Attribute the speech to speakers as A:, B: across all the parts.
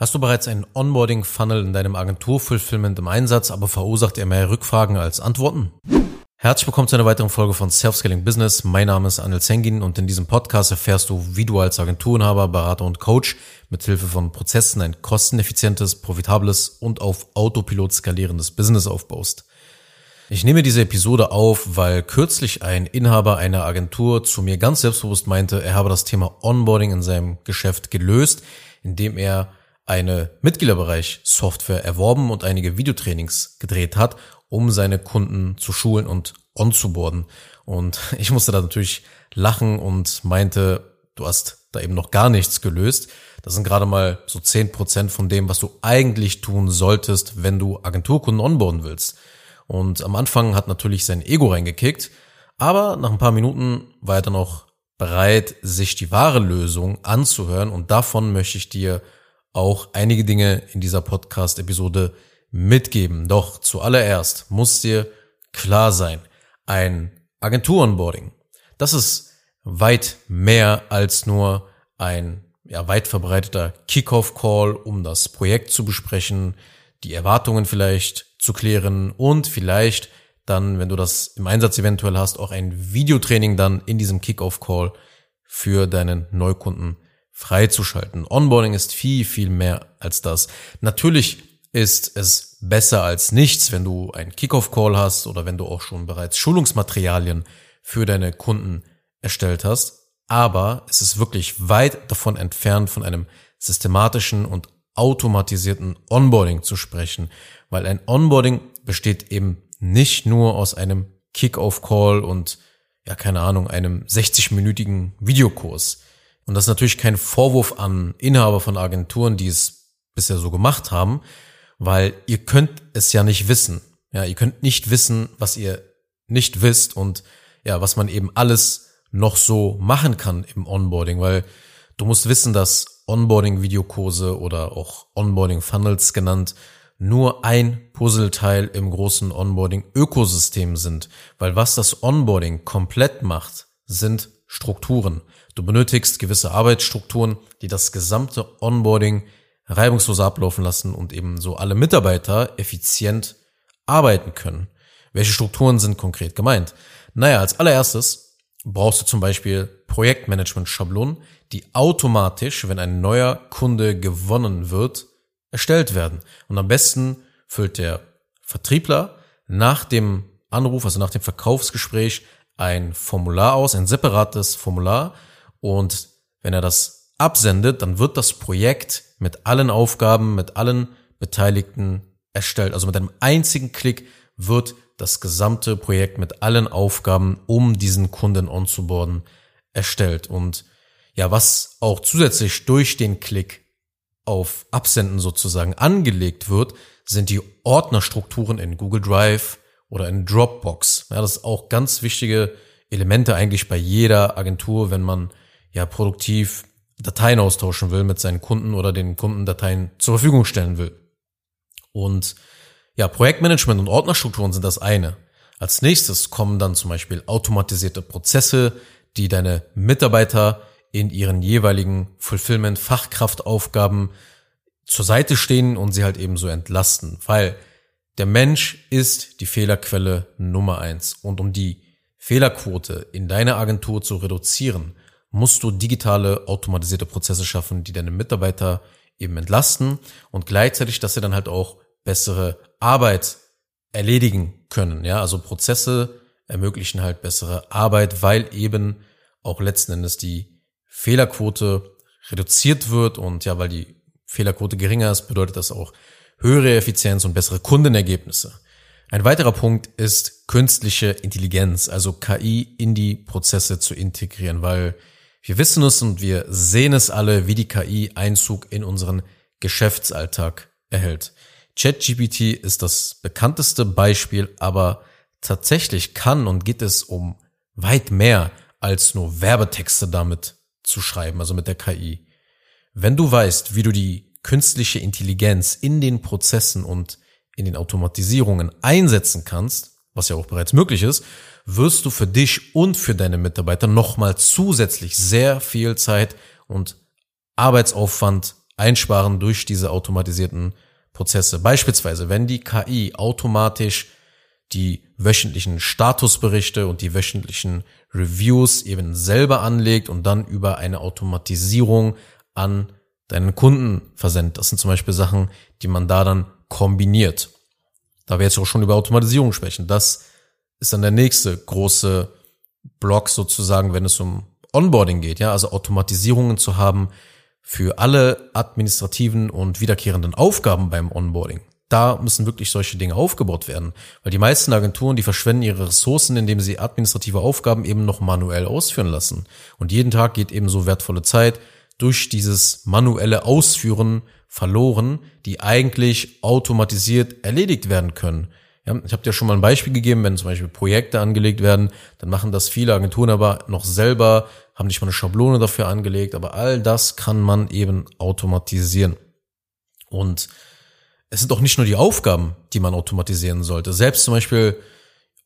A: Hast du bereits einen Onboarding-Funnel in deinem Agentur-Fulfillment im Einsatz, aber verursacht er mehr Rückfragen als Antworten? Herzlich willkommen zu einer weiteren Folge von Self-Scaling Business. Mein Name ist Anil Zengin und in diesem Podcast erfährst du, wie du als Agenturinhaber, Berater und Coach mit Hilfe von Prozessen ein kosteneffizientes, profitables und auf Autopilot skalierendes Business aufbaust. Ich nehme diese Episode auf, weil kürzlich ein Inhaber einer Agentur zu mir ganz selbstbewusst meinte, er habe das Thema Onboarding in seinem Geschäft gelöst, indem er eine Mitgliederbereich Software erworben und einige Videotrainings gedreht hat, um seine Kunden zu schulen und onzuboarden. Und ich musste da natürlich lachen und meinte, du hast da eben noch gar nichts gelöst. Das sind gerade mal so zehn Prozent von dem, was du eigentlich tun solltest, wenn du Agenturkunden onboarden willst. Und am Anfang hat natürlich sein Ego reingekickt, aber nach ein paar Minuten war er dann auch bereit, sich die wahre Lösung anzuhören und davon möchte ich dir auch einige Dinge in dieser Podcast-Episode mitgeben. Doch zuallererst muss dir klar sein, ein Agentur-Onboarding, das ist weit mehr als nur ein ja, weit verbreiteter Kickoff-Call, um das Projekt zu besprechen, die Erwartungen vielleicht zu klären und vielleicht dann, wenn du das im Einsatz eventuell hast, auch ein Videotraining dann in diesem Kickoff-Call für deinen Neukunden freizuschalten. Onboarding ist viel, viel mehr als das. Natürlich ist es besser als nichts, wenn du einen Kickoff-Call hast oder wenn du auch schon bereits Schulungsmaterialien für deine Kunden erstellt hast. Aber es ist wirklich weit davon entfernt, von einem systematischen und automatisierten Onboarding zu sprechen, weil ein Onboarding besteht eben nicht nur aus einem Kick-off-Call und ja, keine Ahnung, einem 60-minütigen Videokurs. Und das ist natürlich kein Vorwurf an Inhaber von Agenturen, die es bisher so gemacht haben, weil ihr könnt es ja nicht wissen. Ja, ihr könnt nicht wissen, was ihr nicht wisst und ja, was man eben alles noch so machen kann im Onboarding, weil du musst wissen, dass Onboarding-Videokurse oder auch Onboarding-Funnels genannt nur ein Puzzleteil im großen Onboarding-Ökosystem sind, weil was das Onboarding komplett macht, sind Strukturen. Du benötigst gewisse Arbeitsstrukturen, die das gesamte Onboarding reibungslos ablaufen lassen und eben so alle Mitarbeiter effizient arbeiten können. Welche Strukturen sind konkret gemeint? Naja, als allererstes brauchst du zum Beispiel Projektmanagement-Schablonen, die automatisch, wenn ein neuer Kunde gewonnen wird, erstellt werden. Und am besten füllt der Vertriebler nach dem Anruf, also nach dem Verkaufsgespräch, ein Formular aus, ein separates Formular, und wenn er das absendet, dann wird das Projekt mit allen Aufgaben, mit allen Beteiligten erstellt. Also mit einem einzigen Klick wird das gesamte Projekt mit allen Aufgaben, um diesen Kunden onzuboarden, erstellt. Und ja, was auch zusätzlich durch den Klick auf Absenden sozusagen angelegt wird, sind die Ordnerstrukturen in Google Drive oder in Dropbox. Ja, das ist auch ganz wichtige Elemente eigentlich bei jeder Agentur, wenn man ja produktiv Dateien austauschen will mit seinen Kunden oder den Kunden Dateien zur Verfügung stellen will. Und ja, Projektmanagement und Ordnerstrukturen sind das eine. Als nächstes kommen dann zum Beispiel automatisierte Prozesse, die deine Mitarbeiter in ihren jeweiligen Fulfillment-Fachkraftaufgaben zur Seite stehen und sie halt eben so entlasten, weil der Mensch ist die Fehlerquelle Nummer eins. Und um die Fehlerquote in deiner Agentur zu reduzieren, musst du digitale automatisierte Prozesse schaffen, die deine Mitarbeiter eben entlasten und gleichzeitig, dass sie dann halt auch bessere Arbeit erledigen können. Ja, also Prozesse ermöglichen halt bessere Arbeit, weil eben auch letzten Endes die Fehlerquote reduziert wird und ja, weil die Fehlerquote geringer ist, bedeutet das auch höhere Effizienz und bessere Kundenergebnisse. Ein weiterer Punkt ist künstliche Intelligenz, also KI in die Prozesse zu integrieren, weil wir wissen es und wir sehen es alle, wie die KI Einzug in unseren Geschäftsalltag erhält. ChatGPT ist das bekannteste Beispiel, aber tatsächlich kann und geht es um weit mehr als nur Werbetexte damit zu schreiben, also mit der KI. Wenn du weißt, wie du die künstliche Intelligenz in den Prozessen und in den Automatisierungen einsetzen kannst, was ja auch bereits möglich ist, wirst du für dich und für deine Mitarbeiter nochmal zusätzlich sehr viel Zeit und Arbeitsaufwand einsparen durch diese automatisierten Prozesse. Beispielsweise, wenn die KI automatisch die wöchentlichen Statusberichte und die wöchentlichen Reviews eben selber anlegt und dann über eine Automatisierung an deinen Kunden versendet. Das sind zum Beispiel Sachen, die man da dann kombiniert. Da wir jetzt auch schon über Automatisierung sprechen. Das ist dann der nächste große Block sozusagen, wenn es um Onboarding geht, ja, also Automatisierungen zu haben für alle administrativen und wiederkehrenden Aufgaben beim Onboarding. Da müssen wirklich solche Dinge aufgebaut werden, weil die meisten Agenturen, die verschwenden ihre Ressourcen, indem sie administrative Aufgaben eben noch manuell ausführen lassen. Und jeden Tag geht eben so wertvolle Zeit durch dieses manuelle Ausführen verloren, die eigentlich automatisiert erledigt werden können. Ja, ich habe dir schon mal ein Beispiel gegeben, wenn zum Beispiel Projekte angelegt werden, dann machen das viele Agenturen aber noch selber, haben nicht mal eine Schablone dafür angelegt, aber all das kann man eben automatisieren. Und es sind auch nicht nur die Aufgaben, die man automatisieren sollte. Selbst zum Beispiel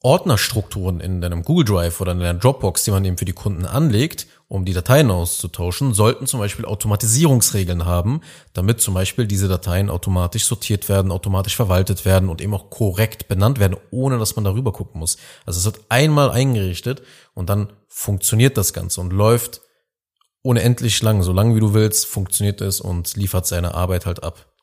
A: Ordnerstrukturen in deinem Google Drive oder in deiner Dropbox, die man eben für die Kunden anlegt, um die Dateien auszutauschen, sollten zum Beispiel Automatisierungsregeln haben, damit zum Beispiel diese Dateien automatisch sortiert werden, automatisch verwaltet werden und eben auch korrekt benannt werden, ohne dass man darüber gucken muss. Also es wird einmal eingerichtet und dann funktioniert das Ganze und läuft unendlich lang, so lang wie du willst, funktioniert es und liefert seine Arbeit halt ab.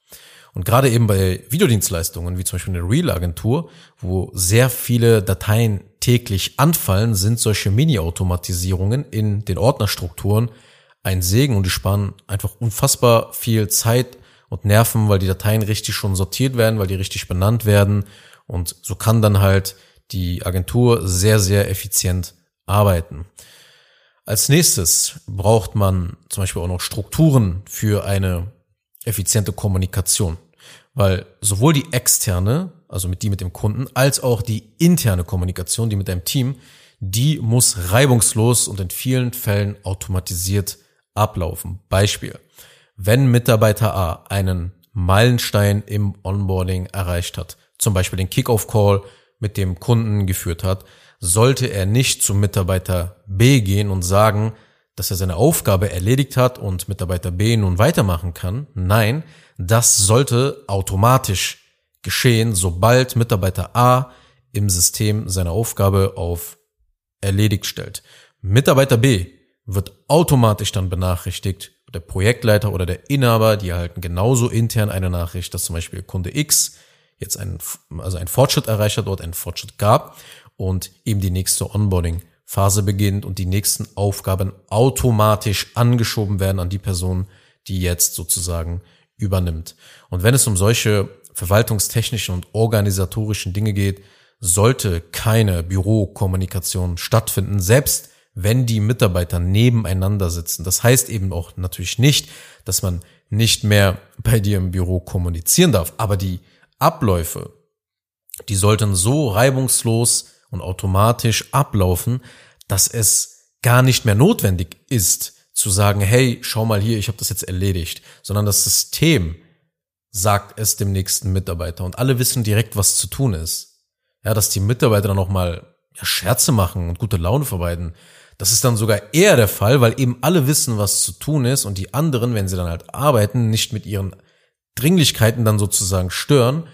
A: Und gerade eben bei Videodienstleistungen, wie zum Beispiel eine Real-Agentur, wo sehr viele Dateien täglich anfallen, sind solche Mini-Automatisierungen in den Ordnerstrukturen ein Segen und die sparen einfach unfassbar viel Zeit und Nerven, weil die Dateien richtig schon sortiert werden, weil die richtig benannt werden und so kann dann halt die Agentur sehr, sehr effizient arbeiten. Als nächstes braucht man zum Beispiel auch noch Strukturen für eine effiziente Kommunikation. Weil sowohl die externe, also mit die mit dem Kunden, als auch die interne Kommunikation, die mit deinem Team, die muss reibungslos und in vielen Fällen automatisiert ablaufen. Beispiel. Wenn Mitarbeiter A einen Meilenstein im Onboarding erreicht hat, zum Beispiel den Kickoff-Call mit dem Kunden geführt hat, sollte er nicht zum Mitarbeiter B gehen und sagen, dass er seine Aufgabe erledigt hat und Mitarbeiter B nun weitermachen kann. Nein, das sollte automatisch geschehen, sobald Mitarbeiter A im System seine Aufgabe auf erledigt stellt. Mitarbeiter B wird automatisch dann benachrichtigt, der Projektleiter oder der Inhaber, die erhalten genauso intern eine Nachricht, dass zum Beispiel Kunde X jetzt einen, also einen Fortschritt erreicht hat, dort einen Fortschritt gab und eben die nächste Onboarding Phase beginnt und die nächsten Aufgaben automatisch angeschoben werden an die Person, die jetzt sozusagen übernimmt. Und wenn es um solche verwaltungstechnischen und organisatorischen Dinge geht, sollte keine Bürokommunikation stattfinden, selbst wenn die Mitarbeiter nebeneinander sitzen. Das heißt eben auch natürlich nicht, dass man nicht mehr bei dir im Büro kommunizieren darf, aber die Abläufe, die sollten so reibungslos und automatisch ablaufen, dass es gar nicht mehr notwendig ist zu sagen, hey, schau mal hier, ich habe das jetzt erledigt, sondern das System sagt es dem nächsten Mitarbeiter. Und alle wissen direkt, was zu tun ist. Ja, dass die Mitarbeiter dann nochmal ja, Scherze machen und gute Laune verbreiten, das ist dann sogar eher der Fall, weil eben alle wissen, was zu tun ist und die anderen, wenn sie dann halt arbeiten, nicht mit ihren Dringlichkeiten dann sozusagen stören,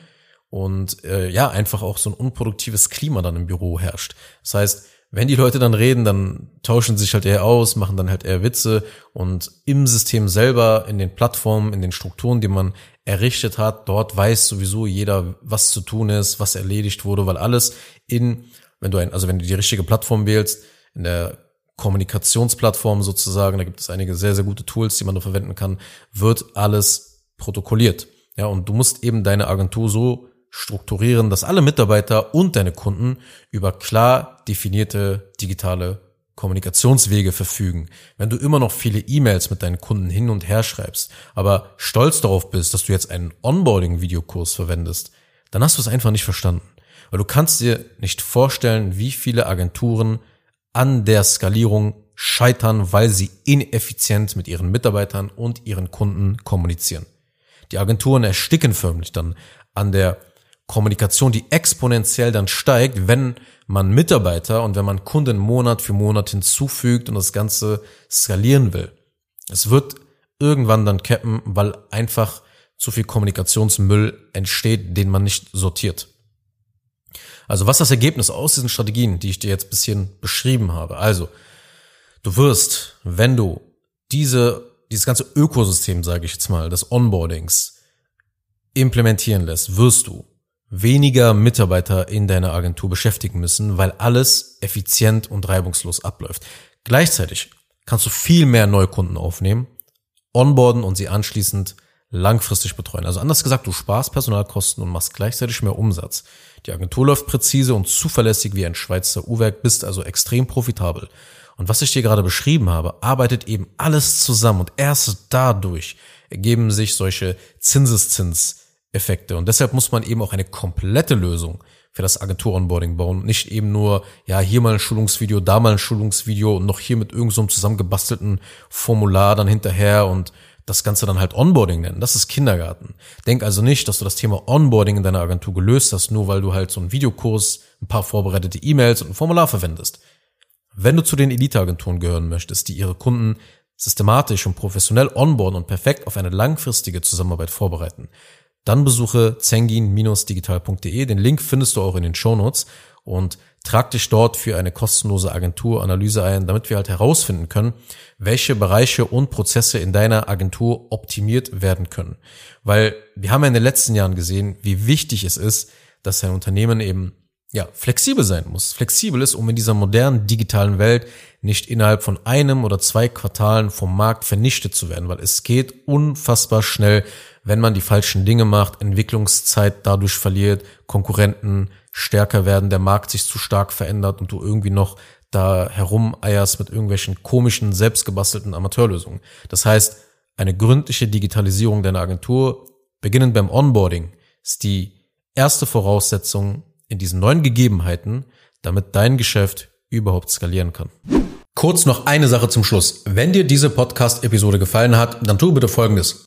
A: und äh, ja, einfach auch so ein unproduktives Klima dann im Büro herrscht. Das heißt, wenn die Leute dann reden, dann tauschen sich halt eher aus, machen dann halt eher Witze und im System selber, in den Plattformen, in den Strukturen, die man errichtet hat, dort weiß sowieso jeder, was zu tun ist, was erledigt wurde, weil alles in, wenn du ein, also wenn du die richtige Plattform wählst, in der Kommunikationsplattform sozusagen, da gibt es einige sehr, sehr gute Tools, die man da verwenden kann, wird alles protokolliert. Ja, und du musst eben deine Agentur so strukturieren, dass alle Mitarbeiter und deine Kunden über klar definierte digitale Kommunikationswege verfügen. Wenn du immer noch viele E-Mails mit deinen Kunden hin und her schreibst, aber stolz darauf bist, dass du jetzt einen Onboarding-Videokurs verwendest, dann hast du es einfach nicht verstanden. Weil du kannst dir nicht vorstellen, wie viele Agenturen an der Skalierung scheitern, weil sie ineffizient mit ihren Mitarbeitern und ihren Kunden kommunizieren. Die Agenturen ersticken förmlich dann an der Kommunikation, die exponentiell dann steigt, wenn man Mitarbeiter und wenn man Kunden Monat für Monat hinzufügt und das Ganze skalieren will. Es wird irgendwann dann cappen, weil einfach zu viel Kommunikationsmüll entsteht, den man nicht sortiert. Also was das Ergebnis aus diesen Strategien, die ich dir jetzt bisschen beschrieben habe. Also, du wirst, wenn du diese, dieses ganze Ökosystem, sage ich jetzt mal, des Onboardings implementieren lässt, wirst du weniger Mitarbeiter in deiner Agentur beschäftigen müssen, weil alles effizient und reibungslos abläuft. Gleichzeitig kannst du viel mehr Neukunden aufnehmen, onboarden und sie anschließend langfristig betreuen. Also anders gesagt, du sparst Personalkosten und machst gleichzeitig mehr Umsatz. Die Agentur läuft präzise und zuverlässig wie ein Schweizer Uhrwerk, bist also extrem profitabel. Und was ich dir gerade beschrieben habe, arbeitet eben alles zusammen und erst dadurch ergeben sich solche Zinseszinseffekte. Und deshalb muss man eben auch eine komplette Lösung für das Agentur-Onboarding bauen. Nicht eben nur, ja, hier mal ein Schulungsvideo, da mal ein Schulungsvideo und noch hier mit irgendeinem so zusammengebastelten Formular dann hinterher und das Ganze dann halt Onboarding nennen. Das ist Kindergarten. Denk also nicht, dass du das Thema Onboarding in deiner Agentur gelöst hast, nur weil du halt so einen Videokurs, ein paar vorbereitete E-Mails und ein Formular verwendest. Wenn du zu den Elite-Agenturen gehören möchtest, die ihre Kunden systematisch und professionell onboarden und perfekt auf eine langfristige Zusammenarbeit vorbereiten, dann besuche zengin-digital.de. Den Link findest du auch in den Shownotes und trag dich dort für eine kostenlose Agenturanalyse ein, damit wir halt herausfinden können, welche Bereiche und Prozesse in deiner Agentur optimiert werden können. Weil wir haben ja in den letzten Jahren gesehen, wie wichtig es ist, dass ein Unternehmen eben ja, flexibel sein muss. Flexibel ist, um in dieser modernen digitalen Welt nicht innerhalb von einem oder zwei Quartalen vom Markt vernichtet zu werden, weil es geht unfassbar schnell, wenn man die falschen Dinge macht, Entwicklungszeit dadurch verliert, Konkurrenten stärker werden, der Markt sich zu stark verändert und du irgendwie noch da herumeierst mit irgendwelchen komischen, selbstgebastelten Amateurlösungen. Das heißt, eine gründliche Digitalisierung deiner Agentur, beginnend beim Onboarding, ist die erste Voraussetzung in diesen neuen Gegebenheiten, damit dein Geschäft überhaupt skalieren kann. Kurz noch eine Sache zum Schluss. Wenn dir diese Podcast-Episode gefallen hat, dann tu bitte Folgendes.